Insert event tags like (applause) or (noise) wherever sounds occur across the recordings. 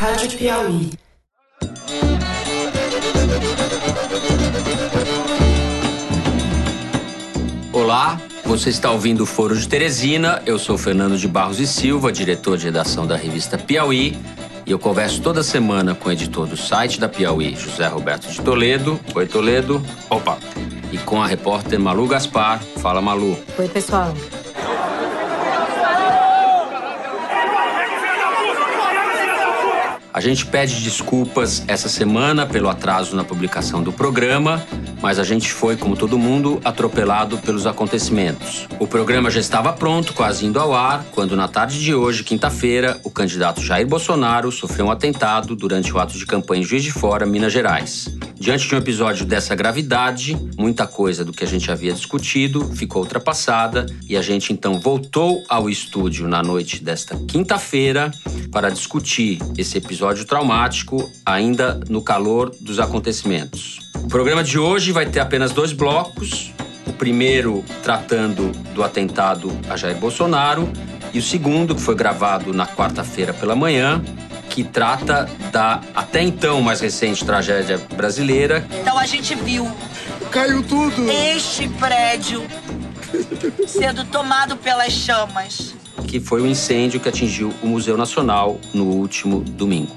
Rádio Piauí. Olá, você está ouvindo o Foro de Teresina. Eu sou Fernando de Barros e Silva, diretor de redação da revista Piauí. E eu converso toda semana com o editor do site da Piauí, José Roberto de Toledo. Oi, Toledo. Opa! E com a repórter Malu Gaspar. Fala, Malu. Oi, pessoal. A gente pede desculpas essa semana pelo atraso na publicação do programa, mas a gente foi, como todo mundo, atropelado pelos acontecimentos. O programa já estava pronto, quase indo ao ar, quando na tarde de hoje, quinta-feira, o candidato Jair Bolsonaro sofreu um atentado durante o ato de campanha em Juiz de Fora, Minas Gerais. Diante de um episódio dessa gravidade, muita coisa do que a gente havia discutido ficou ultrapassada e a gente então voltou ao estúdio na noite desta quinta-feira para discutir esse episódio traumático ainda no calor dos acontecimentos. O programa de hoje vai ter apenas dois blocos. O primeiro tratando do atentado a Jair Bolsonaro e o segundo, que foi gravado na quarta-feira pela manhã, que trata da até então mais recente tragédia brasileira. Então a gente viu Caiu tudo! este prédio sendo tomado pelas chamas. Que foi o incêndio que atingiu o Museu Nacional no último domingo.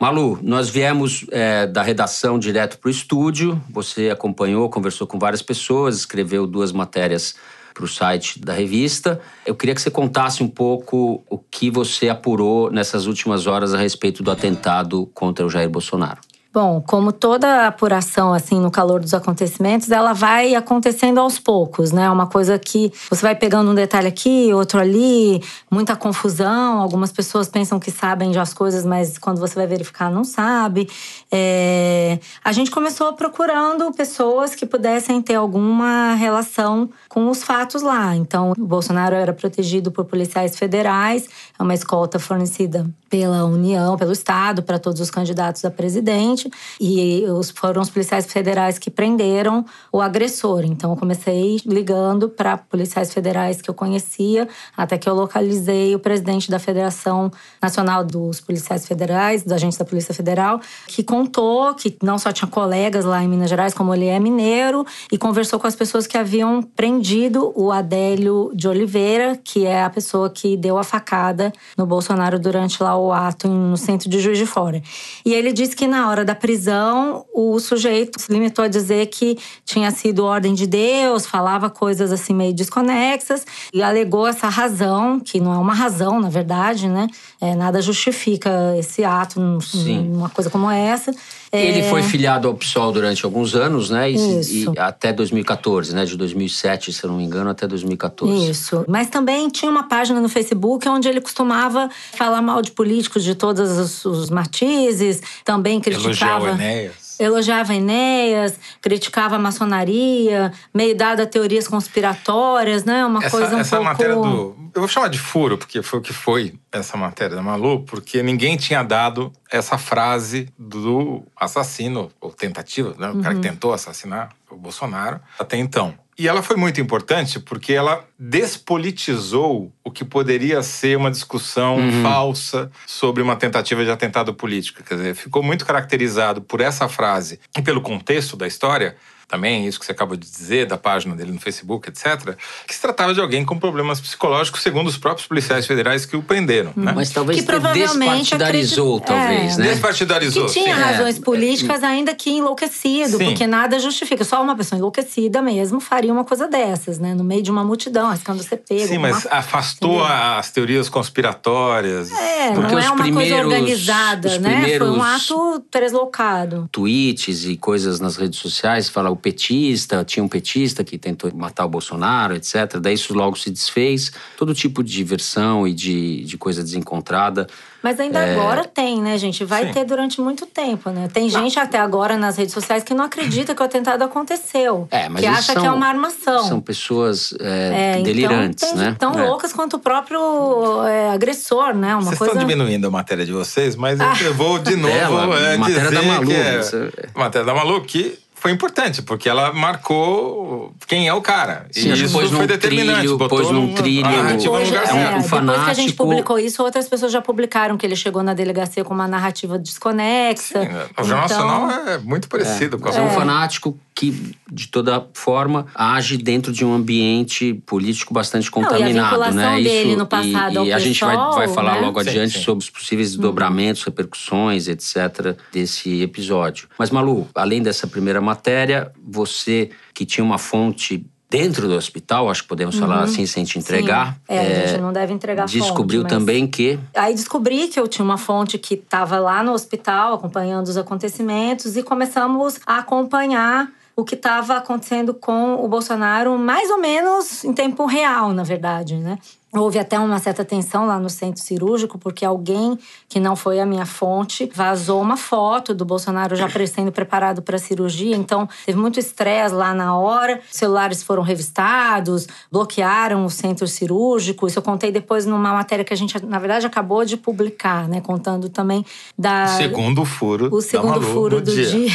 Malu, nós viemos é, da redação direto para o estúdio. Você acompanhou, conversou com várias pessoas, escreveu duas matérias para o site da revista. Eu queria que você contasse um pouco o que você apurou nessas últimas horas a respeito do atentado contra o Jair Bolsonaro. Bom, como toda apuração, assim, no calor dos acontecimentos, ela vai acontecendo aos poucos, né? Uma coisa que você vai pegando um detalhe aqui, outro ali, muita confusão. Algumas pessoas pensam que sabem já as coisas, mas quando você vai verificar, não sabe. É, A gente começou procurando pessoas que pudessem ter alguma relação com os fatos lá. Então, o Bolsonaro era protegido por policiais federais, é uma escolta fornecida pela União, pelo Estado, para todos os candidatos a presidente. E foram os policiais federais que prenderam o agressor. Então, eu comecei ligando para policiais federais que eu conhecia, até que eu localizei o presidente da Federação Nacional dos Policiais Federais, dos agentes da Polícia Federal, que contou que não só tinha colegas lá em Minas Gerais, como ele é mineiro, e conversou com as pessoas que haviam prendido o Adélio de Oliveira, que é a pessoa que deu a facada no Bolsonaro durante lá o ato no centro de Juiz de Fora. E ele disse que na hora da prisão, o sujeito se limitou a dizer que tinha sido ordem de Deus, falava coisas assim meio desconexas e alegou essa razão, que não é uma razão, na verdade, né? É, nada justifica esse ato, Sim. uma coisa como essa. É, Ele foi filiado ao PSOL durante alguns anos, né? E, Isso. e até 2014, né? De 2007, se eu não me engano, até 2014. Isso. Mas também tinha uma página no Facebook onde ele costumava falar mal de políticos de todos os, os matizes, também Elogiar o criticava. Enéas. Elogiava Enéas, criticava a maçonaria, meio dado a teorias conspiratórias, né? Uma Essa, coisa um essa pouco. matéria do. Eu vou chamar de furo, porque foi o que foi essa matéria da Malu, porque ninguém tinha dado essa frase do assassino, ou tentativa, né? O cara Uhum. que tentou assassinar o Bolsonaro até então. E ela foi muito importante porque ela despolitizou o que poderia ser uma discussão falsa sobre uma tentativa de atentado político. Quer dizer, ficou muito caracterizado por essa frase e pelo contexto da história, também isso que você acabou de dizer, da página dele no Facebook, etc., que se tratava de alguém com problemas psicológicos, segundo os próprios policiais federais que o prenderam. Né? Mas talvez Que provavelmente despartidarizou, acredita- talvez, é. né? Despartidarizou. Que tinha sim. razões políticas, ainda que enlouquecido, Sim. porque nada justifica. Só uma pessoa enlouquecida mesmo faria uma coisa dessas, né? No meio de uma multidão, arriscando ser pego. Sim, mas uma- afastou Entendeu? as teorias conspiratórias. É, Porque não os é uma primeiros- coisa organizada, os né? Foi um ato deslocado. tweets e coisas nas redes sociais, fala o petista, tinha um petista que tentou matar o Bolsonaro, etc. Daí isso logo se desfez. Todo tipo de versão e de, de coisa desencontrada. Mas ainda agora tem, né, gente? Vai Sim. ter durante muito tempo, né? Tem gente até agora nas redes sociais que não acredita que o atentado aconteceu. É, mas que isso acha são- que é uma armação. São pessoas é, É, delirantes, então, tem, né? Tão É. loucas quanto o próprio é, agressor, né? Uma Vocês coisa. estão diminuindo a matéria de vocês, mas eu- eu vou de novo Dela, é, matéria dizer da Malu, que é, você- matéria da Malu que foi importante, porque ela marcou quem é o cara. Sim, e isso pôs foi num determinante. trilho, botou pôs num trilho, a narrativa num Depois, lugar é um- é, certo. um depois que a gente fanático- publicou isso, outras pessoas já publicaram que ele chegou na delegacia com uma narrativa desconexa. Sim, o Jornal Então, Nacional é muito parecido com a é um fanático que, de toda forma, age dentro de um ambiente político bastante Não, e a contaminado, né? dele no passado e, ao e a gente vai, vai falar né? logo Sim, adiante sim. sobre os possíveis desdobramentos, repercussões, etc., desse episódio. Mas, Malu, além dessa primeira matéria, você que tinha uma fonte dentro do hospital, acho que podemos falar assim sem te entregar. Uhum. Sim. É, a gente não deve entregar Descobriu fonte, mas- também que Aí descobri que eu tinha uma fonte que estava lá no hospital acompanhando os acontecimentos e começamos a acompanhar o que estava acontecendo com o Bolsonaro, mais ou menos em tempo real, na verdade, né? Houve até uma certa tensão lá no centro cirúrgico, porque alguém que não foi a minha fonte vazou uma foto do Bolsonaro já sendo preparado para a cirurgia. Então, teve muito estresse lá na hora. Os celulares foram revistados, bloquearam o centro cirúrgico. Isso eu contei depois numa matéria que a gente, na verdade, acabou de publicar, né? Contando também da. Segundo furo. O segundo furo do dia.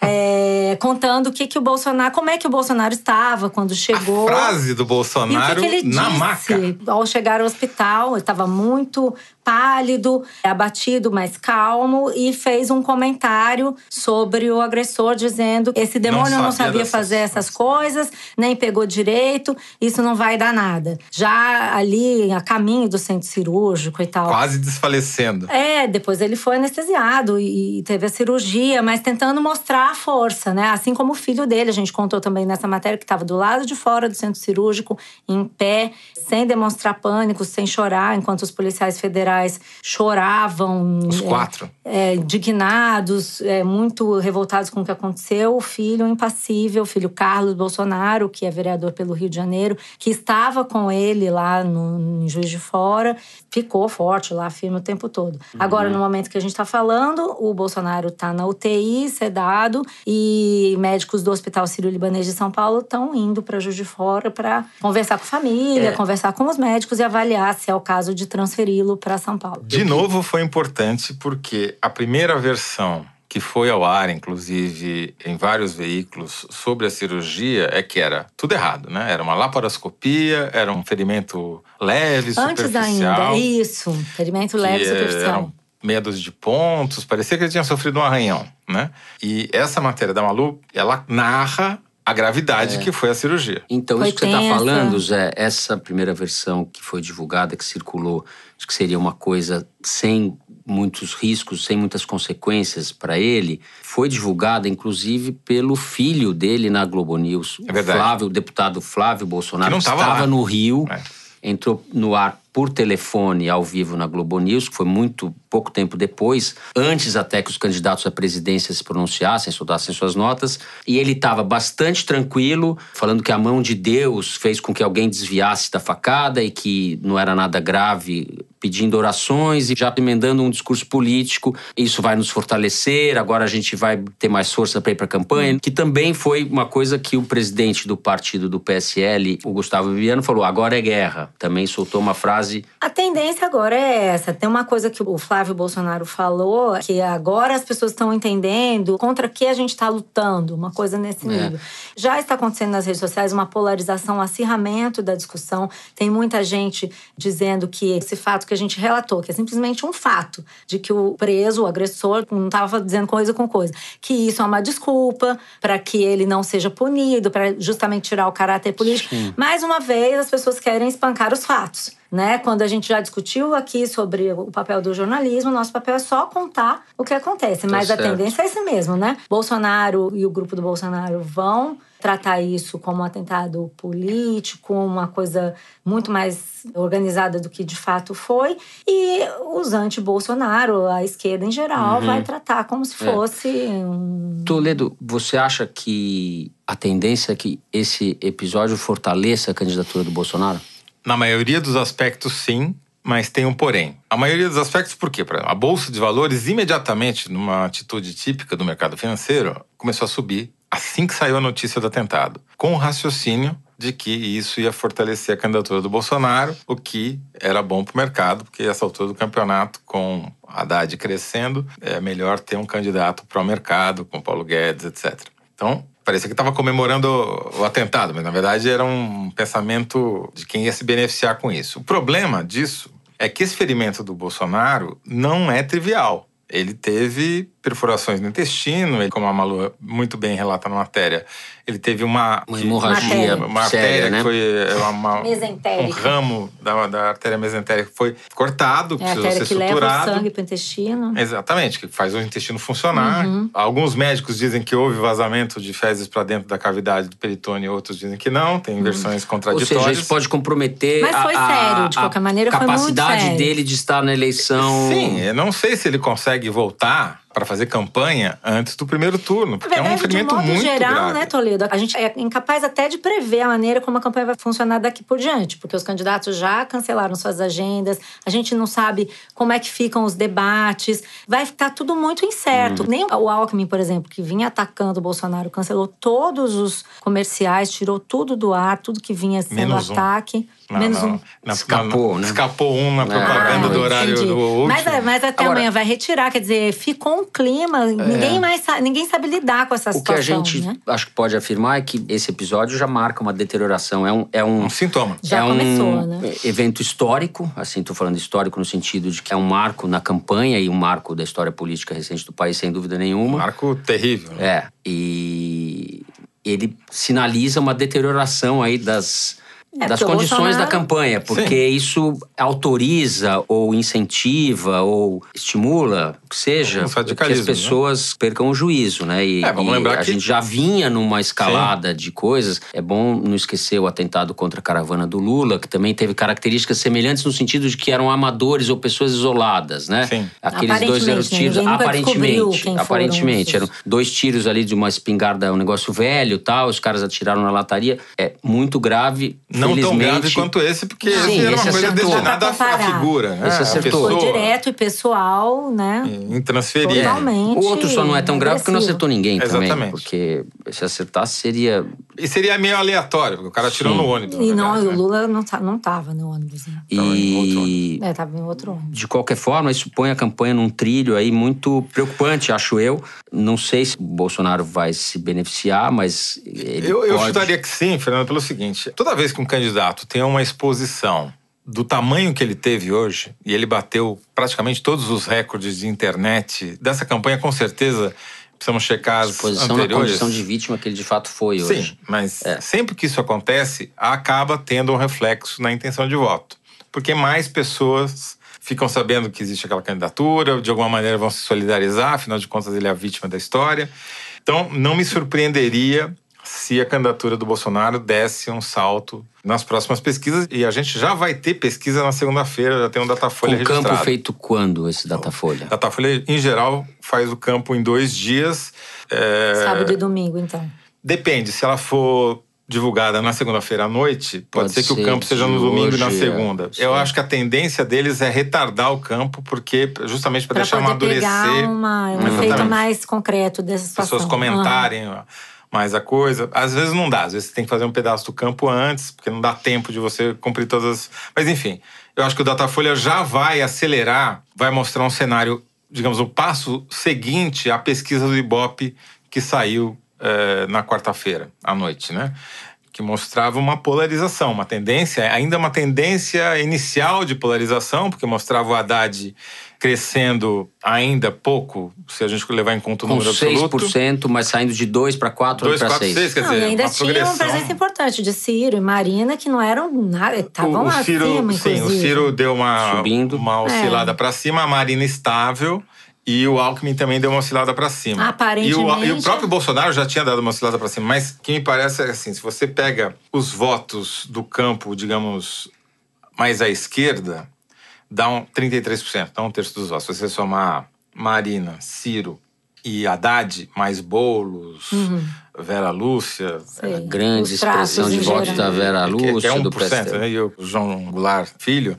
É, contando o que, que o Bolsonaro, como é que o Bolsonaro estava quando chegou. A frase do E o Bolsonaro que, que ele na disse maca. Ao chegar ao hospital? Ele estava muito pálido, abatido, mas calmo, e fez um comentário sobre o agressor, dizendo: esse demônio não sabia sabia dessas fazer essas coisas, nem pegou direito, isso não vai dar nada. Já ali, a caminho do centro cirúrgico e tal. Quase desfalecendo. É, depois ele foi anestesiado e teve a cirurgia, mas tentando mostrar a força, né? Assim como o filho dele, a gente contou também nessa matéria que estava do lado de fora do centro cirúrgico, em pé, sem demonstrar pânico, sem chorar, enquanto os policiais federais choravam. Os é, quatro. é, indignados, é, muito revoltados com o que aconteceu. O filho impassível, o filho Carlos Bolsonaro, que é vereador pelo Rio de Janeiro, que estava com ele lá no, em Juiz de Fora, ficou forte lá, firme o tempo todo. Agora, no momento que a gente está falando, o Bolsonaro está na UTI, sedado, e médicos do Hospital Sírio-Libanês de São Paulo estão indo para Juiz de Fora para conversar com a família, conversar com os médicos e avaliar se é o caso de transferi-lo para São Paulo. De novo, foi importante porque a primeira versão que foi ao ar, inclusive em vários veículos, sobre a cirurgia é que era tudo errado, né? Era uma laparoscopia, era um ferimento leve, Antes superficial. ainda, isso. Ferimento leve superficial. eram meia dúzia de pontos, parecia que ele tinha sofrido um arranhão, né? E essa matéria da Malu, ela narra a gravidade que foi a cirurgia. Então, Foi isso que você está falando, Zé, essa primeira versão que foi divulgada, que circulou, acho que seria uma coisa sem muitos riscos, sem muitas consequências para ele, foi divulgada, inclusive, pelo filho dele na Globo News. É verdade. O Flávio, o deputado Flávio Bolsonaro, Que não tava estava lá. no Rio, É. entrou no ar por telefone ao vivo na Globo News, que foi muito pouco tempo depois, antes até que os candidatos à presidência se pronunciassem, soltassem suas notas, e ele estava bastante tranquilo, falando que a mão de Deus fez com que alguém desviasse da facada e que não era nada grave, pedindo orações e já emendando um discurso político, isso vai nos fortalecer, agora a gente vai ter mais força para ir para a campanha, que também foi uma coisa que o presidente do partido do PSL, o Gustavo Viviano, falou, agora é guerra. Também soltou uma frase A tendência agora é essa. Tem uma coisa que o Flávio Bolsonaro falou, que agora as pessoas estão entendendo contra que a gente está lutando, uma coisa nesse É. nível. Já está acontecendo nas redes sociais uma polarização, um acirramento da discussão. Tem muita gente dizendo que esse fato que a gente relatou, que é simplesmente um fato, de que o preso, o agressor, não estava dizendo coisa com coisa, que isso é uma desculpa para que ele não seja punido, para justamente tirar o caráter político. Mais uma vez, as pessoas querem espancar os fatos. Né? Quando a gente já discutiu aqui sobre o papel do jornalismo, nosso papel é só contar o que acontece. Mas a certo. tendência é esse mesmo, né? Bolsonaro e o grupo do Bolsonaro vão tratar isso como um atentado político, uma coisa muito mais organizada do que de fato foi. E os anti-Bolsonaro, a esquerda em geral, vai tratar como se fosse um. Toledo, você acha que a tendência é que esse episódio fortaleça a candidatura do Bolsonaro? Na maioria dos aspectos, sim, mas tem um porém. A maioria dos aspectos, por quê? A Bolsa de Valores, imediatamente, numa atitude típica do mercado financeiro, começou a subir assim que saiu a notícia do atentado, com o raciocínio de que isso ia fortalecer a candidatura do Bolsonaro, o que era bom para o mercado, porque essa altura do campeonato, com Haddad crescendo, é melhor ter um candidato para o mercado, com Paulo Guedes, etc. Então, parecia que estava comemorando o atentado, mas na verdade era um pensamento de quem ia se beneficiar com isso. O problema disso é que esse ferimento do Bolsonaro não é trivial. Ele teve perfurações no intestino, ele, como a Malu muito bem relata na matéria, ele teve uma, uma hemorragia, uma artéria né? que foi uma, um ramo da, da artéria mesentérica que foi cortado, É a precisou ser que leva o suturado. sangue para o intestino. Exatamente, que faz o intestino funcionar. Uhum. Alguns médicos dizem que houve vazamento de fezes para dentro da cavidade do peritônio, outros dizem que não, tem versões Ou contraditórias. seja, isso pode comprometer Mas foi a, sério, de a qualquer maneira, foi muito capacidade sério. dele de estar na eleição. Sim, eu não sei se ele consegue voltar para fazer campanha antes do primeiro turno, porque é um verdade, de ferimento modo muito geral, grave. né, Toledo? A gente é incapaz até de prever a maneira como a campanha vai funcionar daqui por diante, porque os candidatos já cancelaram suas agendas, a gente não sabe como é que ficam os debates, vai ficar tudo muito incerto. Hum. Nem o Alckmin, por exemplo, que vinha atacando o Bolsonaro, cancelou todos os comerciais, tirou tudo do ar, tudo que vinha sendo Menos um. Menos não. um. Na- Escapou, na- né? Escapou um na Ah, propaganda do horário entendi. do último. Mas, é, mas até Agora- amanhã vai retirar, quer dizer, ficou um clima. Ninguém mais sabe, ninguém sabe lidar com essa O que a situação. gente né? acho que pode afirmar é que esse episódio já marca uma deterioração. É um, é um, Um sintoma. Já é um começou, né? evento histórico, assim, estou falando histórico no sentido de que é um marco na campanha e um marco da história política recente do país, sem dúvida nenhuma. Marco terrível. né? É, e ele sinaliza uma deterioração aí das, É, das condições Bolsonaro- da campanha, porque isso autoriza ou incentiva ou estimula, que seja, Os que as né? pessoas percam o juízo, né? E, É, vamos e lembrar a que- gente já vinha numa escalada de coisas. É bom não esquecer o atentado contra a caravana do Lula, que também teve características semelhantes no sentido de que eram amadores ou pessoas isoladas, né? Sim. Aqueles dois eram né? tiros, aparentemente, quem foram aparentemente, esses. eram dois tiros ali de uma espingarda, um negócio velho, tal. Os caras atiraram na lataria. É muito grave. Não tão felizmente. grave quanto esse, porque Sim, esse era esse uma coisa acertou. destinada à figura. Né? Esse A acertou. pessoa Foi direto e pessoal, né? Intransferível. Totalmente. O outro só não é tão grave porque não acertou ninguém também. Exatamente. Porque se acertasse seria. E seria meio aleatório, porque o cara atirou Sim. no ônibus. E não, verdade, o né? Lula não, tá- não tava no ônibus. Né? Tava em outro E. É, tava em outro ônibus. De qualquer forma, isso põe a campanha num trilho aí muito preocupante, acho eu. Não sei se o Bolsonaro vai se beneficiar, mas ele Eu, eu pode... chutaria que sim, Fernando, pelo seguinte: toda vez que um candidato tem uma exposição do tamanho que ele teve hoje, e ele bateu praticamente todos os recordes de internet dessa campanha, com certeza precisamos checar as Posição na anteriores. condição de vítima que ele de fato foi hoje. Sim, mas É. sempre que isso acontece, acaba tendo um reflexo na intenção de voto. Porque mais pessoas ficam sabendo que existe aquela candidatura, de alguma maneira vão se solidarizar, afinal de contas ele é a vítima da história. Então, não me surpreenderia se a candidatura do Bolsonaro desse um salto nas próximas pesquisas. E a gente já vai ter pesquisa na segunda-feira, já tem um Datafolha Com campo registrado. feito quando esse Datafolha? Datafolha, em geral, faz o campo em dois dias. É, Sábado e domingo, então. Depende, se ela for divulgada na segunda-feira à noite, pode, Pode ser que ser o campo seja no domingo e na é. segunda. Sim. Eu acho que a tendência deles é retardar o campo, porque justamente para deixar poder amadurecer, pegar uma, um efeito mais concreto dessa as situação. pessoas comentarem ó, mais a coisa. Às vezes não dá, às vezes você tem que fazer um pedaço do campo antes, porque não dá tempo de você cumprir todas as. Mas enfim, eu acho que o Datafolha já vai acelerar, vai mostrar um cenário, digamos, o passo seguinte à pesquisa do Ibope que saiu eh, na quarta-feira à noite, né? Que mostrava uma polarização, uma tendência, ainda uma tendência inicial de polarização, porque mostrava o Haddad crescendo ainda pouco, se a gente levar em conta o Com número absoluto. 6%, mas saindo de 2 para 4 2, para 4, 6. 6, quer Não, dizer, e ainda uma tinha uma presença importante de Ciro e Marina, que não eram nada, estavam o, o Ciro, acima, sim, o. Ciro deu uma, Subindo. uma oscilada É. para cima, a Marina estável. E o Alckmin também deu uma oscilada para cima. E o, Aparentemente. e o próprio Bolsonaro já tinha dado uma oscilada para cima. Mas o que me parece é assim: se você pega os votos do campo, digamos, mais à esquerda, dá um 33%, dá um terço dos votos. Se você somar Marina, Ciro e Haddad, mais Boulos, Vera Lúcia, Sei, Grande expressão de votos da Vera que, que Lúcia, é 1%, do PSDB. né? E o João Goulart Filho,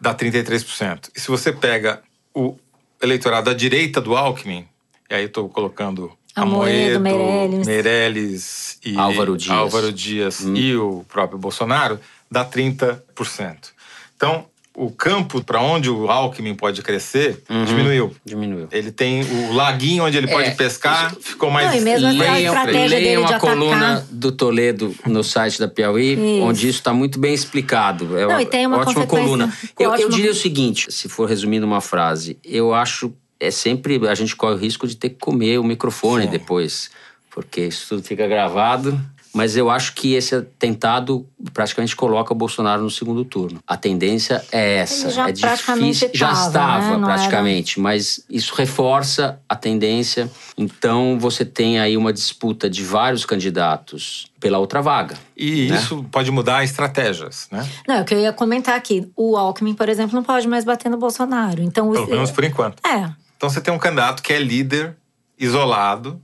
dá 33%. E se você pega o eleitorado à direita do Alckmin, e aí estou colocando Amoedo, Meirelles. Meirelles e Álvaro Dias. Álvaro Dias Hum. e o próprio Bolsonaro, dá 30%. Então, o campo para onde o Alckmin pode crescer diminuiu. Diminuiu. Ele tem o laguinho onde ele pode É, pescar, ficou mais. Não, e mesmo assim, a Leiam, dele leiam de a coluna do Toledo no site da Piauí, Isso. onde isso está muito bem explicado. É Não, e tem uma ótima coluna. Eu, eu ótima- diria o seguinte, se for resumindo uma frase, eu acho é sempre a gente corre o risco de ter que comer o microfone Sim. depois, porque isso tudo fica gravado. Mas eu acho que esse atentado praticamente coloca o Bolsonaro no segundo turno. A tendência é essa. Ele já é praticamente difícil. já tava, estava né? Não era- praticamente, mas isso reforça a tendência. Então você tem aí uma disputa de vários candidatos pela outra vaga. E né? isso pode mudar estratégias, né? Não, é o que eu ia comentar aqui. O Alckmin, por exemplo, não pode mais bater no Bolsonaro. Então, Pelo menos por enquanto. É. Então você tem um candidato que é líder, isolado,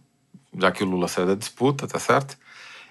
já que o Lula saiu da disputa, tá certo?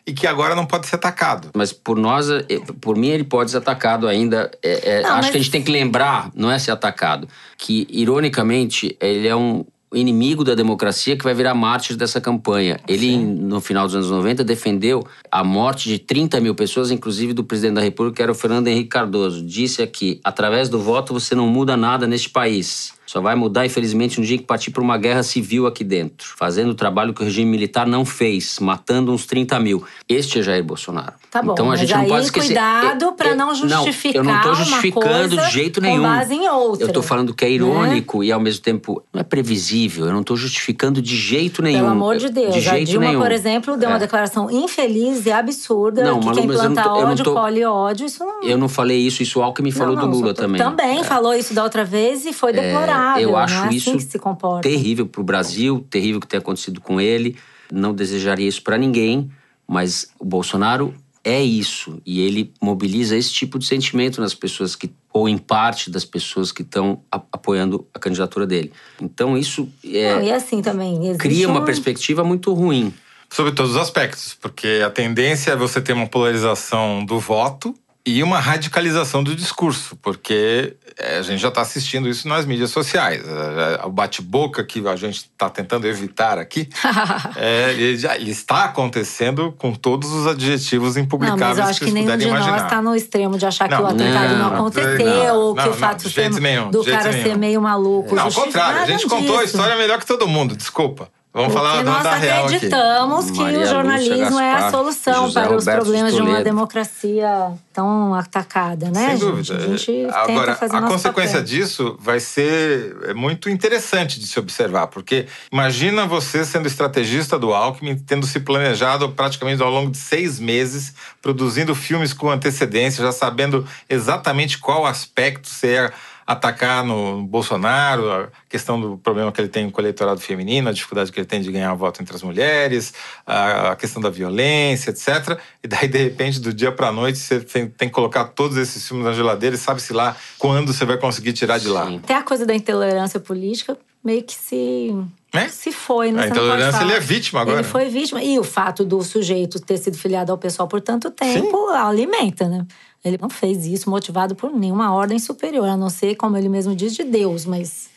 E que agora não pode ser atacado. Mas por nós, eh, por mim, ele pode ser atacado ainda. É, é, Não, acho mas- que a gente tem que lembrar, não é ser atacado, que, ironicamente, ele é um inimigo da democracia que vai virar mártir dessa campanha. Ele, no final dos anos 90, defendeu a morte de 30 mil pessoas, inclusive do presidente da República, que era o Fernando Henrique Cardoso. Disse aqui: através do voto você não muda nada neste país. Só vai mudar, infelizmente, no dia que partir para uma guerra civil aqui dentro, fazendo o trabalho que o regime militar não fez, matando uns 30 mil. Este é Jair Bolsonaro. Tá bom, então a gente não pode esquecer. cuidado eu- não justificar Não, eu não tô uma justificando de jeito com nenhum. base em outra, Eu tô falando que é né? irônico e ao mesmo tempo não é previsível. Eu não tô justificando de jeito nenhum. Pelo amor de Deus. De a jeito Dilma, nenhum. por exemplo, deu É. uma declaração infeliz e absurda Não, que Malu, quem mas eu não tô- eu não ódio tô- colhe ódio. Isso não... Eu não falei isso, isso o Alckmin falou não, do Lula só- também. Também É. falou isso da outra vez e foi deplorável. Eu acho não é isso assim que se comporta. terrível para o Brasil, terrível o que tem acontecido com ele. Não desejaria isso para ninguém, mas o Bolsonaro é isso e ele mobiliza esse tipo de sentimento nas pessoas que ou em parte das pessoas que estão apoiando a candidatura dele. Então isso é, Não, e assim também. cria uma um- perspectiva muito ruim. Sobre todos os aspectos, porque a tendência é você ter uma polarização do voto e uma radicalização do discurso, porque é, a gente já está assistindo isso nas mídias sociais. É, é, O bate-boca que a gente está tentando evitar aqui, (laughs) é, ele, já, ele está acontecendo com todos os adjetivos Não, impublicáveis mas eu acho que que nenhum de nós imaginar. está no extremo de achar que Não, o atentado não, não, aconteceu, não, ou que não, o fato ser- nenhum, do cara nenhum. ser meio maluco. Não, ao contrário, a gente contou a história melhor que todo mundo, desculpa. Vamos falar Porque nós da acreditamos que Maria o jornalismo é a Gaspar, solução José para os Roberto problemas de uma democracia tão atacada, né, Sem dúvida. A gente tenta Agora, fazer a consequência papel. disso vai ser é muito interessante de se observar, porque imagina você sendo estrategista do Alckmin, tendo se planejado praticamente ao longo de seis meses, produzindo filmes com antecedência, já sabendo exatamente qual aspecto ia atacar no Bolsonaro, a questão do problema que ele tem com o eleitorado feminino, a dificuldade que ele tem de ganhar voto entre as mulheres, a questão da violência, etc. E daí, de repente, do dia para noite, você tem, tem que colocar todos esses filmes na geladeira e sabe-se lá quando você vai conseguir tirar de lá. Sim. Até a coisa da intolerância política meio que se, Né? se foi, né? A intolerância, ele é vítima agora. Ele foi vítima. E o fato do sujeito ter sido filiado ao pessoal por tanto tempo alimenta, né? Ele não fez isso motivado por nenhuma ordem superior, a não ser, como ele mesmo diz, de Deus, mas.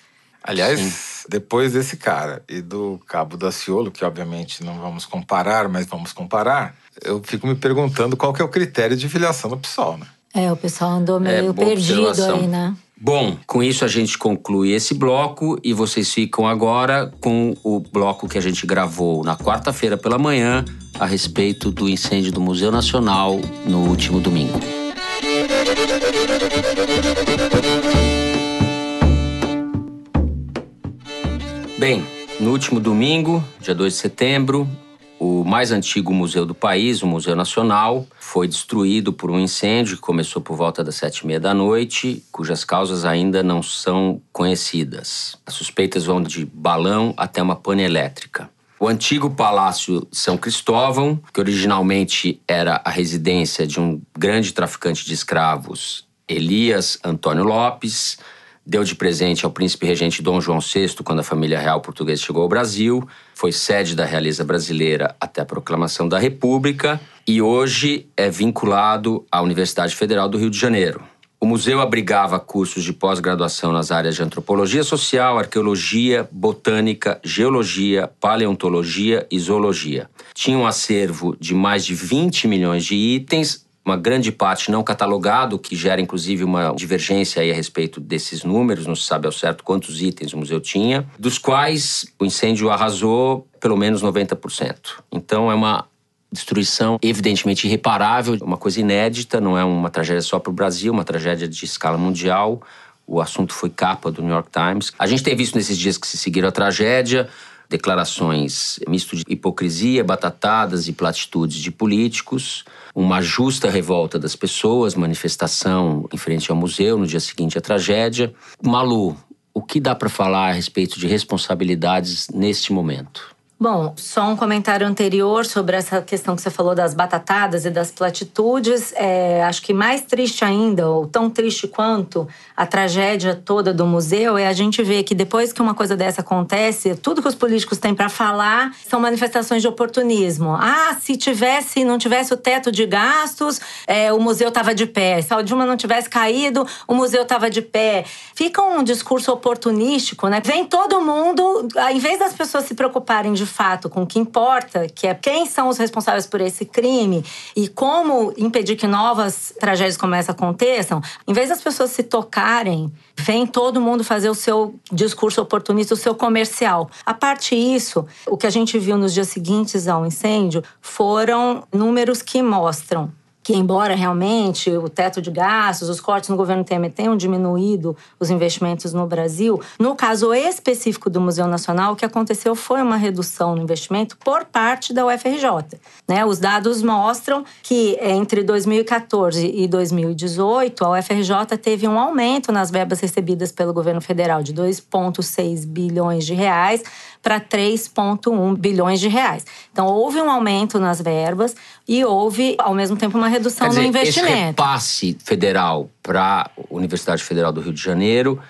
Aliás, depois desse cara e do Cabo Daciolo, que obviamente não vamos comparar, mas vamos comparar, eu fico me perguntando qual que é o critério de filiação do PSOL, né? É, o pessoal andou meio boa perdido observação. aí, né? Bom, com isso a gente conclui esse bloco e vocês ficam agora com o bloco que a gente gravou na quarta-feira pela manhã a respeito do incêndio do Museu Nacional no último domingo. Bem, no último domingo, dia 2 de setembro, o mais antigo museu do país, o Museu Nacional, foi destruído por um incêndio que começou por volta das sete e meia da noite, cujas causas ainda não são conhecidas. As suspeitas vão de balão até uma pane elétrica. O antigo Palácio São Cristóvão, que originalmente era a residência de um grande traficante de escravos, Elias Antônio Lopes, deu de presente ao príncipe regente Dom João VI quando a família real portuguesa chegou ao Brasil, foi sede da realeza brasileira até a proclamação da República e hoje é vinculado à Universidade Federal do Rio de Janeiro. O museu abrigava cursos de pós-graduação nas áreas de antropologia social, arqueologia, botânica, geologia, paleontologia e zoologia. Tinha um acervo de mais de 20 milhões de itens, uma grande parte não catalogado, que gera inclusive uma divergência aí a respeito desses números, não se sabe ao certo quantos itens o museu tinha, dos quais o incêndio arrasou pelo menos 90%. Então é uma destruição evidentemente irreparável, uma coisa inédita, não é uma tragédia só para o Brasil, uma tragédia de escala mundial. O assunto foi capa do New York Times. A gente tem visto nesses dias que se seguiram a tragédia declarações misto de hipocrisia, batatadas e platitudes de políticos, uma justa revolta das pessoas, manifestação em frente ao museu no dia seguinte à tragédia. Malu, o que dá para falar a respeito de responsabilidades neste momento? Bom, só um comentário anterior sobre essa questão que você falou das batatadas e das platitudes. É, acho que mais triste ainda, ou tão triste quanto a tragédia toda do museu, é a gente ver que depois que uma coisa dessa acontece, tudo que os políticos têm para falar são manifestações de oportunismo. Ah, se tivesse, não tivesse o teto de gastos, é, o museu estava de pé. Se a Dilma não tivesse caído, o museu estava de pé. Fica um discurso oportunístico, né? Vem todo mundo, em vez das pessoas se preocuparem de fato com o que importa, que é quem são os responsáveis por esse crime e como impedir que novas tragédias como essa aconteçam, em vez das pessoas se tocarem, vem todo mundo fazer o seu discurso oportunista, o seu comercial. A parte disso, o que a gente viu nos dias seguintes ao incêndio foram números que mostram que, embora realmente o teto de gastos, os cortes no governo Temer tenham diminuído os investimentos no Brasil, no caso específico do Museu Nacional, o que aconteceu foi uma redução no investimento por parte da UFRJ. Né? Os dados mostram que entre 2014 e 2018, a UFRJ teve um aumento nas verbas recebidas pelo governo federal de 2,6 bilhões de reais para 3,1 bilhões de reais. Então, houve um aumento nas verbas e houve, ao mesmo tempo, uma redução dizer, no investimento. Esse repasse federal para a Universidade Federal do Rio de Janeiro,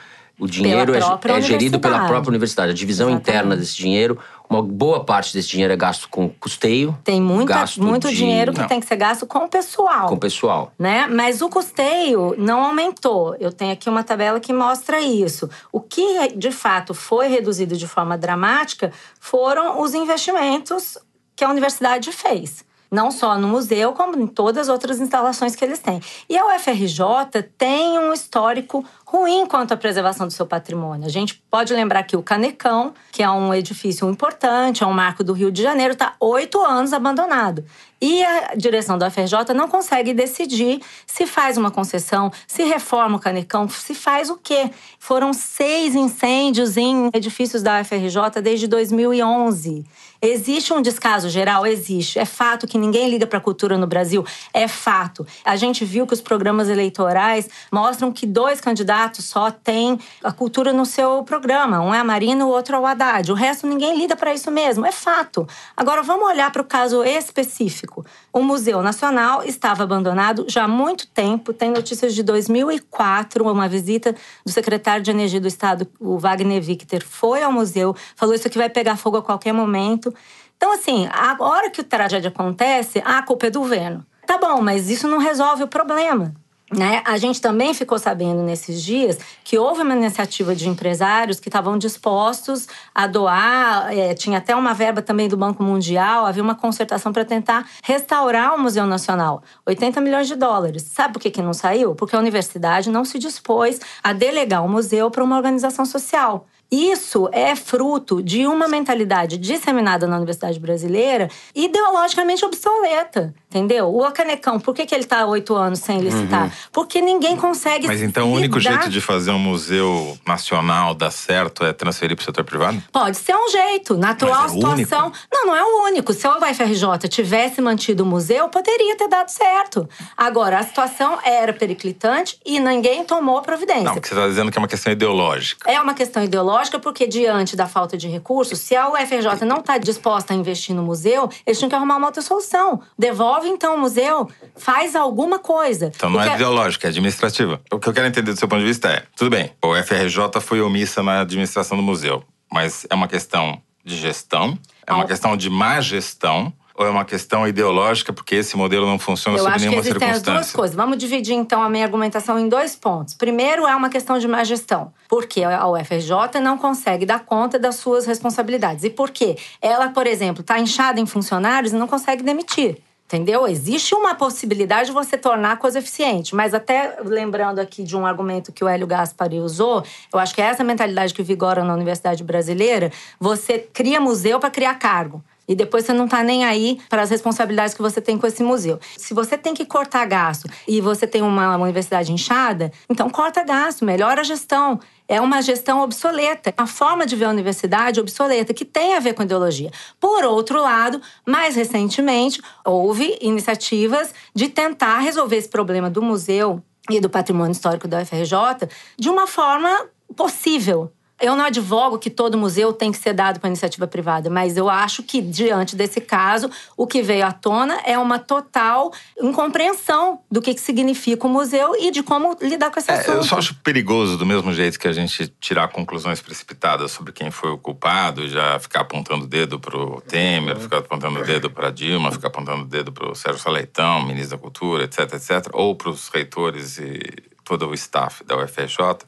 o dinheiro é, é, gerido pela própria universidade. A divisão Exatamente. interna desse dinheiro, uma boa parte desse dinheiro é gasto com custeio. Tem muita, muito de... dinheiro que não. tem que ser gasto com o pessoal. Com o pessoal. Né? Mas o custeio não aumentou. Eu tenho aqui uma tabela que mostra isso. O que de fato foi reduzido de forma dramática foram os investimentos que a universidade fez não só no museu, como em todas as outras instalações que eles têm. E a UFRJ tem um histórico ruim quanto à preservação do seu patrimônio. A gente pode lembrar que o Canecão, que é um edifício importante, é um marco do Rio de Janeiro, está oito anos abandonado. E a direção da UFRJ não consegue decidir se faz uma concessão, se reforma o Canecão, se faz o quê. Foram seis incêndios em edifícios da UFRJ desde 2011. Existe um descaso geral? Existe. É fato que ninguém liga para a cultura no Brasil? É fato. A gente viu que os programas eleitorais mostram que dois candidatos só têm a cultura no seu programa. Um é a Marina, o outro é o Haddad. O resto ninguém liga para isso mesmo. É fato. Agora vamos olhar para o caso específico. O Museu Nacional estava abandonado já há muito tempo. Tem notícias de 2004, uma visita do secretário de Energia do Estado, o Wagner Victor, foi ao museu, falou isso aqui vai pegar fogo a qualquer momento. Então, assim, a hora que a tragédia acontece, a culpa é do governo. Tá bom, mas isso não resolve o problema. Né? A gente também ficou sabendo nesses dias que houve uma iniciativa de empresários que estavam dispostos a doar, é, tinha até uma verba também do Banco Mundial, havia uma concertação para tentar restaurar o Museu Nacional. 80 milhões de dólares. Sabe por que, que não saiu? Porque a universidade não se dispôs a delegar o museu para uma organização social. Isso é fruto de uma mentalidade disseminada na universidade brasileira ideologicamente obsoleta. Entendeu? O Canecão, por que, que ele está há oito anos sem licitar? Uhum. Porque ninguém consegue. Mas então o único jeito de fazer um museu nacional dar certo é transferir para o setor privado? Pode ser um jeito. Na atual é situação. Único. Não, não é o único. Se o UFRJ tivesse mantido o museu, poderia ter dado certo. Agora, a situação era periclitante e ninguém tomou providência. Não, você está dizendo que é uma questão ideológica. É uma questão ideológica, porque diante da falta de recursos, se a UFRJ não está disposta a investir no museu, eles tinham que arrumar uma outra solução. Devolve devolve então o museu, faz alguma coisa. Então não é ideológica, é administrativa. O que eu quero entender do seu ponto de vista é: tudo bem, o FRJ foi omissa na administração do museu, mas é uma questão de gestão, é uma questão de má gestão ou é uma questão ideológica porque esse modelo não funciona Eu sob nenhuma circunstância? Acho que existem as duas coisas. Vamos dividir então a minha argumentação em dois pontos. Primeiro é uma questão de má gestão, porque a UFRJ não consegue dar conta das suas responsabilidades. E por quê? Ela, por exemplo, está inchada em funcionários e não consegue demitir. Entendeu? Existe uma possibilidade de você tornar a coisa eficiente. Mas até lembrando aqui de um argumento que o Hélio Gaspari usou, eu acho que é essa mentalidade que vigora na Universidade Brasileira. Você cria museu para criar cargo. E depois você não está nem aí para as responsabilidades que você tem com esse museu. Se você tem que cortar gasto e você tem uma, uma universidade inchada, então corta gasto, melhora a gestão é uma gestão obsoleta, a forma de ver a universidade obsoleta, que tem a ver com ideologia. Por outro lado, mais recentemente, houve iniciativas de tentar resolver esse problema do museu e do patrimônio histórico da UFRJ de uma forma possível, eu não advogo que todo museu tem que ser dado para iniciativa privada, mas eu acho que, diante desse caso, o que veio à tona é uma total incompreensão do que, que significa o museu e de como lidar com esse é, assunto. Eu só acho perigoso, do mesmo jeito que a gente tirar conclusões precipitadas sobre quem foi o culpado, já ficar apontando o dedo para o Temer, ficar apontando o dedo para Dilma, ficar apontando o dedo para o Sérgio Saleitão, ministro da Cultura, etc, etc, ou para os reitores e todo o staff da UFRJ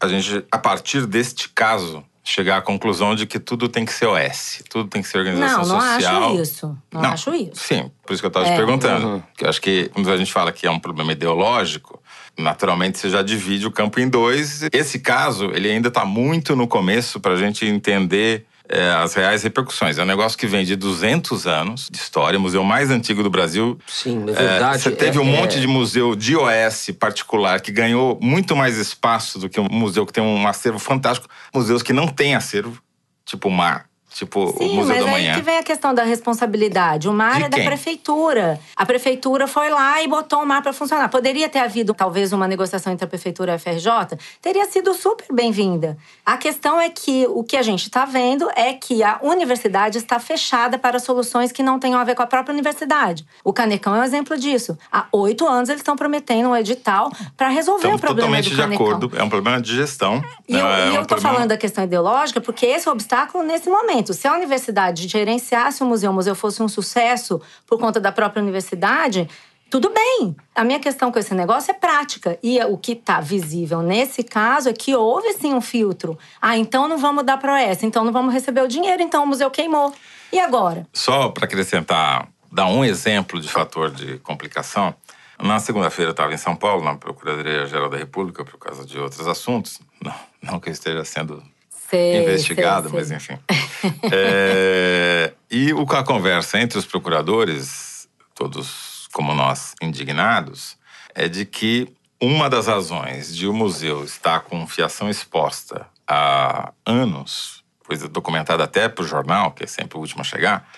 a gente, a partir deste caso, chegar à conclusão de que tudo tem que ser OS, tudo tem que ser organização não, não social. Não, acho isso. Não, não, acho isso. Sim, por isso que eu estava é. te perguntando. Uhum. Que eu acho que quando a gente fala que é um problema ideológico, naturalmente você já divide o campo em dois. Esse caso, ele ainda está muito no começo para a gente entender é, as reais repercussões. É um negócio que vem de 200 anos de história, museu mais antigo do Brasil. Sim, é verdade. É, você teve um é, monte é. de museu de OS particular que ganhou muito mais espaço do que um museu que tem um acervo fantástico. Museus que não têm acervo, tipo o Mar. Tipo, Sim, o Museu mas da Manhã. aí que vem a questão da responsabilidade. O mar é da prefeitura. A prefeitura foi lá e botou o mar para funcionar. Poderia ter havido, talvez, uma negociação entre a prefeitura e a FRJ? Teria sido super bem-vinda. A questão é que o que a gente está vendo é que a universidade está fechada para soluções que não tenham a ver com a própria universidade. O Canecão é um exemplo disso. Há oito anos eles estão prometendo um edital para resolver Estamos o problema totalmente do de Canecão. acordo. É um problema de gestão. E eu, é e um tô problema... falando da questão ideológica porque esse é o obstáculo nesse momento. Se a universidade gerenciasse o museu, o museu fosse um sucesso por conta da própria universidade, tudo bem. A minha questão com esse negócio é prática. E o que está visível nesse caso é que houve sim um filtro. Ah, então não vamos dar para essa, então não vamos receber o dinheiro, então o museu queimou. E agora? Só para acrescentar, dar um exemplo de fator de complicação. Na segunda-feira eu estava em São Paulo, na Procuradoria-Geral da República, por causa de outros assuntos. Não, não que eu esteja sendo Sei, investigado, sei, mas sei. enfim. (laughs) É, e o, a conversa entre os procuradores, todos como nós indignados, é de que uma das razões de o museu estar com fiação exposta há anos, coisa documentada até para o jornal, que é sempre o último a chegar,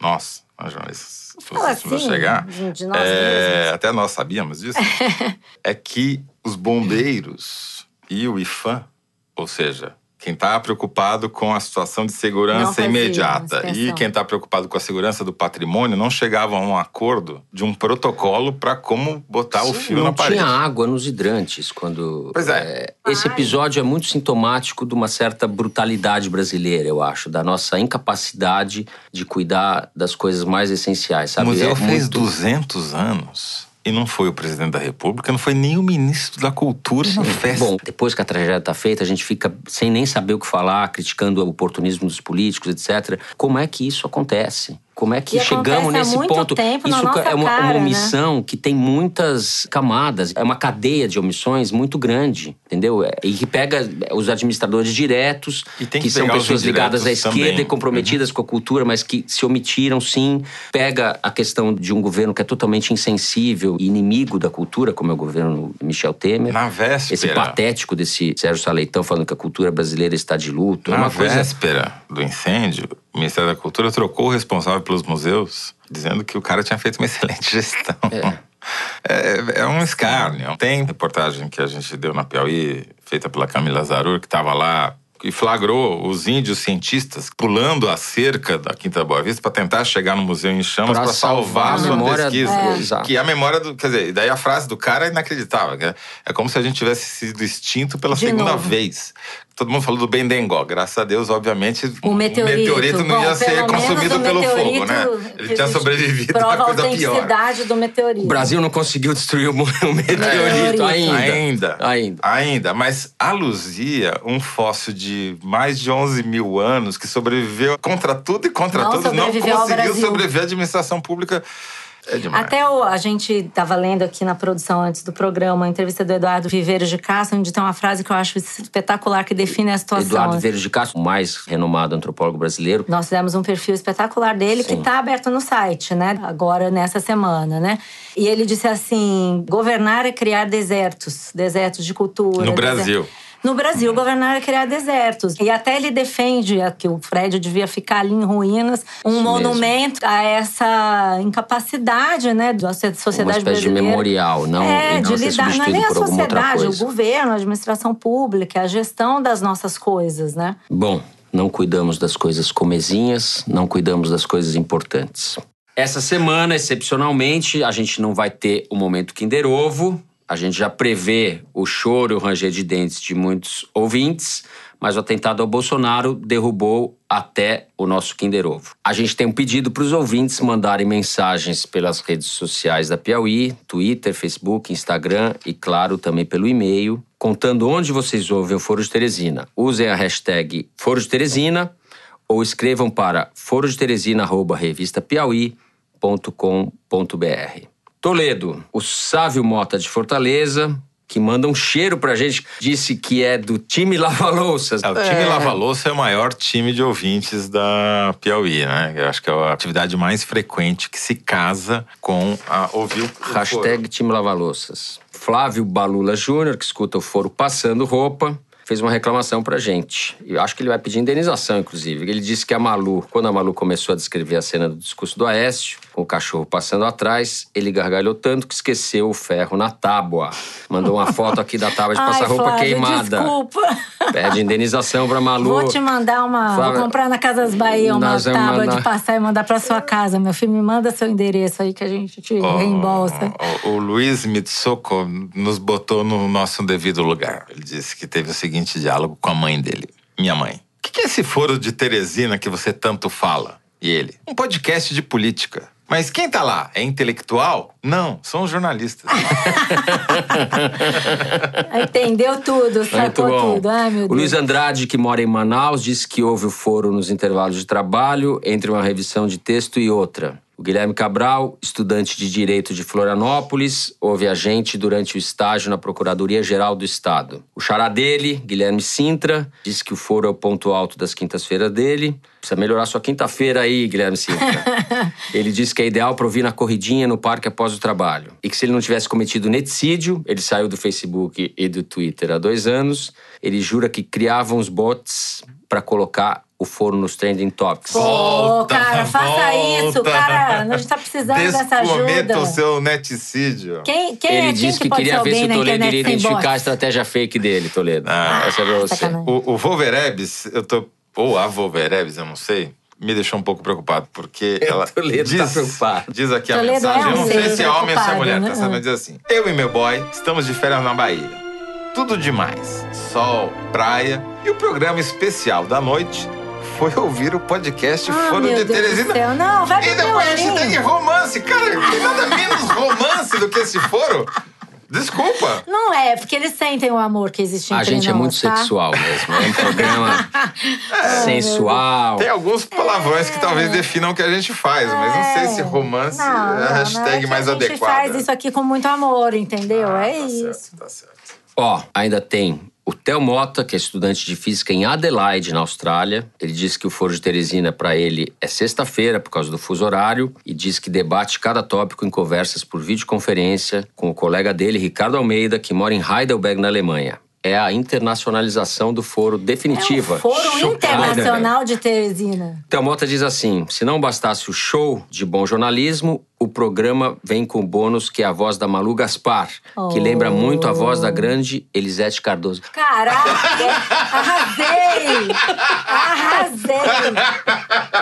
nós, nós jornalistas, os Fala últimos a assim, chegar, de nós é, até nós sabíamos disso, (laughs) é que os bombeiros e o IFAM, ou seja, quem está preocupado com a situação de Não segurança imediata e quem está preocupado com a segurança do patrimônio não chegavam a um acordo de um protocolo para como botar o Sim, fio não na parede. tinha água nos hidrantes quando. Pois é. esse Ai. episódio é muito sintomático de uma certa brutalidade brasileira, eu acho, da nossa incapacidade de cuidar das coisas mais essenciais, O sabe? museu É fez muito- 200 anos e não foi o presidente da República, não foi nem o ministro da Cultura na festa. Bom, depois que a tragédia está feita, a gente fica sem nem saber o que falar, criticando o oportunismo dos políticos, etc. Como é que isso acontece? Como é que E chegamos nesse muito ponto? tempo na isso nossa é uma, cara, uma né? omissão que tem muitas camadas, é uma cadeia de omissões muito grande, entendeu? É, E que pega os administradores diretos, E tem que, que são pessoas ligadas à esquerda também. Uhum. e comprometidas com a cultura, mas que se omitiram sim. Pega a questão de um governo que é totalmente insensível e inimigo da cultura, como é o governo Michel Temer. Na véspera. Esse patético desse Sérgio Saleitão falando que a cultura brasileira está de luto. é Na uma coisa. véspera do incêndio, o Ministério da Cultura trocou o responsável pelos museus, dizendo que o cara tinha feito uma (laughs) excelente gestão. É, é um escárnio. Tem reportagem que a gente deu na Piauí, feita pela Camila Zarur, que estava lá e flagrou os índios cientistas pulando a cerca da Quinta Boa Vista para tentar chegar no museu em chamas para salvar a salvar sua memória- pesquisa. É. Que é a memória do. Quer dizer, daí a frase do cara é inacreditável. que é- É como se a gente tivesse sido extinto pela De segunda novo. vez. Todo mundo falou do Bendengó. Graças a Deus, obviamente, O meteorito. não ia Bom, ser pelo menos consumido pelo fogo, meteorito né? Ele tinha sobrevivido Prova a a coisa pior. autenticidade do meteorito. O Brasil não conseguiu destruir o (laughs) meteorito Meteorito. ainda. Ainda. Ainda. Ainda. Mas a Luzia, um fóssil de mais de 11 mil anos, que sobreviveu contra tudo e contra Não todos, não sobreviveu ao conseguiu Brasil. sobreviver à administração pública. É demais. Até o, a gente estava lendo aqui na produção antes do programa a entrevista do Eduardo Viveiros de Castro, onde tem uma frase que eu acho espetacular que define a situação. Eduardo Viveiros de Castro, o mais renomado antropólogo brasileiro. Nós fizemos um perfil espetacular dele Sim. que está aberto no site, né? Agora nessa semana, né? E ele disse assim: governar é criar desertos, desertos de cultura. No Brasil. No Brasil, governar é criar desertos. E até ele defende que o prédio devia ficar ali em ruínas, um Isso monumento a essa incapacidade, né, da Uma sociedade espécie de brasileira. memorial, não, é, não de lidar, não é nem a sociedade, o governo, a administração pública, a gestão das nossas coisas, né? Bom, não cuidamos das coisas comezinhas, não cuidamos das coisas importantes. Essa semana, excepcionalmente, a gente não vai ter o momento Kinder Ovo. A gente já prevê o choro e o ranger de dentes de muitos ouvintes, mas o atentado ao Bolsonaro derrubou até o nosso Kinder Ovo. A gente tem um pedido para os ouvintes mandarem mensagens pelas redes sociais da Piauí, Twitter, Facebook, Instagram e, claro, também pelo e-mail, contando onde vocês ouvem o Foro de Teresina. Usem a hashtag Foro de Teresina ou escrevam para forodeteresina.revistapiauí.com.br. Toledo, o Sávio Mota de Fortaleza, que manda um cheiro pra gente, disse que é do time Lava-Louças. É, o time Lava Louça é o maior time de ouvintes da Piauí, né? Eu acho que é a atividade mais frequente que se casa com a ouvir o foro. Hashtag time Lava-Louças. Flávio Balula Júnior, que escuta o foro passando roupa, fez uma reclamação pra gente. Eu acho que ele vai pedir indenização, inclusive. Ele disse que a Malu, quando a Malu começou a descrever a cena do discurso do Aécio, o cachorro passando atrás, ele gargalhou tanto que esqueceu o ferro na tábua. Mandou uma foto aqui da tábua de (laughs) passar Ai, roupa Flávio, queimada. Desculpa. Pede indenização pra Malu. Vou te mandar uma. Flávia, vou comprar na Casas Bahia uma tábua mandar- de passar e mandar pra sua casa, meu filho. Me manda seu endereço aí que a gente te Ó, reembolsa. O, o Luiz Mitsoko nos botou no nosso devido lugar. Ele disse que teve o seguinte diálogo com a mãe dele. Minha mãe. O que que é esse foro de Teresina que você tanto fala? E ele. Um podcast de política. Mas quem tá lá? É intelectual? Não, são os jornalistas. (laughs) Entendeu tudo, Muito sacou bom. tudo. Ai, meu o Deus. Luiz Andrade, que mora em Manaus, disse que houve o foro nos intervalos de trabalho entre uma revisão de texto e outra. O Guilherme Cabral, estudante de Direito de Florianópolis, houve a gente durante o estágio na Procuradoria-Geral do Estado. O xará dele, Guilherme Sintra, disse que o foro é o ponto alto das quintas-feiras dele. Precisa melhorar sua quinta-feira aí, Guilherme Sintra. (laughs) ele disse que é ideal para ouvir na corridinha no parque após o trabalho. E que se ele não tivesse cometido neticídio, ele saiu do Facebook e do Twitter há dois anos, ele jura que criavam os bots para colocar o foro nos trending topics. Ô, cara, faça isso, volta. cara. A gente tá precisando dessa ajuda. Descometa o seu neticídio. Quem, quem ele é quem disse que, pode queria ver se o Toledo iria identificar a estratégia fake dele, Toledo. Ah, Essa é pra você. sacanagem. O, o Wolverebes, eu tô. Ou a Wolverebes, eu não sei. Me deixou um pouco preocupado, porque ela. Toledo tá preocupado. Diz aqui a Toledo mensagem. é eu não um sei se é homem ou se é mulher, tá sabendo dizer assim. Eu e meu boy estamos de férias na Bahia. Tudo demais. Sol, praia. E o programa especial da noite foi ouvir o podcast Ah, Foro de Deus do Teresina. céu. Não, vai E pro depois a gente Piauí. tem romance. Cara, tem nada menos romance do que esse foro. Desculpa. Não é, porque eles sentem o amor que existe A entre gente é nós, muito tá? sexual mesmo. É um (laughs) programa sensual. Tem alguns palavrões que talvez definam o que a gente faz, mas não sei se romance Não, é a não, não, hashtag é que mais a gente adequada. faz isso aqui com muito amor, entendeu? Ah, é tá isso. Certo, tá certo. Ó, ainda tem o Theo Mota, que é estudante de física em Adelaide, na Austrália. Ele disse que o Foro de Teresina, para ele, é sexta-feira, por causa do fuso horário, e diz que debate cada tópico em conversas por videoconferência com o colega dele, Ricardo Almeida, que mora em Heidelberg, na Alemanha. É a internacionalização do foro definitiva. É o Foro Chocada. Internacional de Teresina. Então, Mota diz assim: se não bastasse o show de bom jornalismo, o programa vem com o bônus que é a voz da Malu Gaspar, que Oh. lembra muito a voz da grande Elisete Cardoso. Caraca! Arrasei! Arrasei!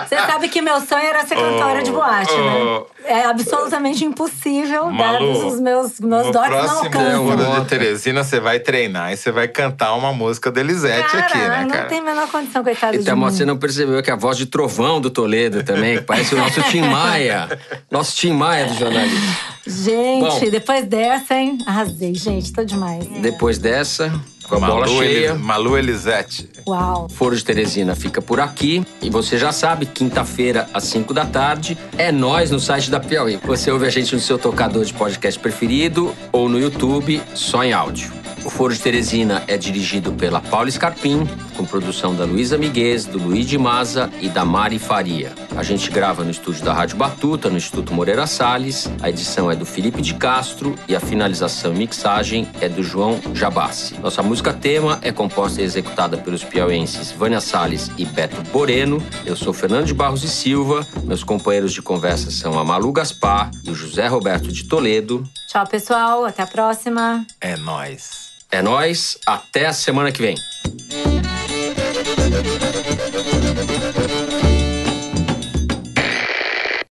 Você sabe que meu sonho era ser cantora de boate, né? É absolutamente impossível, Malu, dados os meus, meus no dotes não próximo alcançam. Foro Mota. de Teresina, você vai treinar e você vai cantar uma música da Elisete Cara, aqui, né, não cara? tem a menor condição, coitado de Então, mim. Mota, você não percebeu que a voz de trovão do Toledo também, que parece o nosso Tim Maia. Nosso (laughs) Tim Maia do jornalismo. Gente, Bom. depois dessa, hein? Arrasei, gente, tô demais. Depois dessa, Com a Malu bola cheia. Elis- Malu Elisete. Uau. Foro de Teresina fica por aqui. E você já sabe, quinta-feira, às 5 da tarde, é nós no site da Piauí. Você ouve a gente no seu tocador de podcast preferido ou no YouTube, só em áudio. O Foro de Teresina é dirigido pela Paula Scarpim, com produção da Luísa Miguez, do Luigi Maza e da Mari Faria. A gente grava no estúdio da Rádio Batuta, no Instituto Moreira Salles. A edição é do Felipe de Castro e a finalização e mixagem é do João Jabassi. Nossa música tema é composta e executada pelos piauenses Vânia Salles e Beto Boreno. Eu sou Fernando de Barros e Silva. Meus companheiros de conversa são a Malu Gaspar e o José Roberto de Toledo. Tchau, pessoal. Até a próxima. É nós. É nós, até a semana que vem.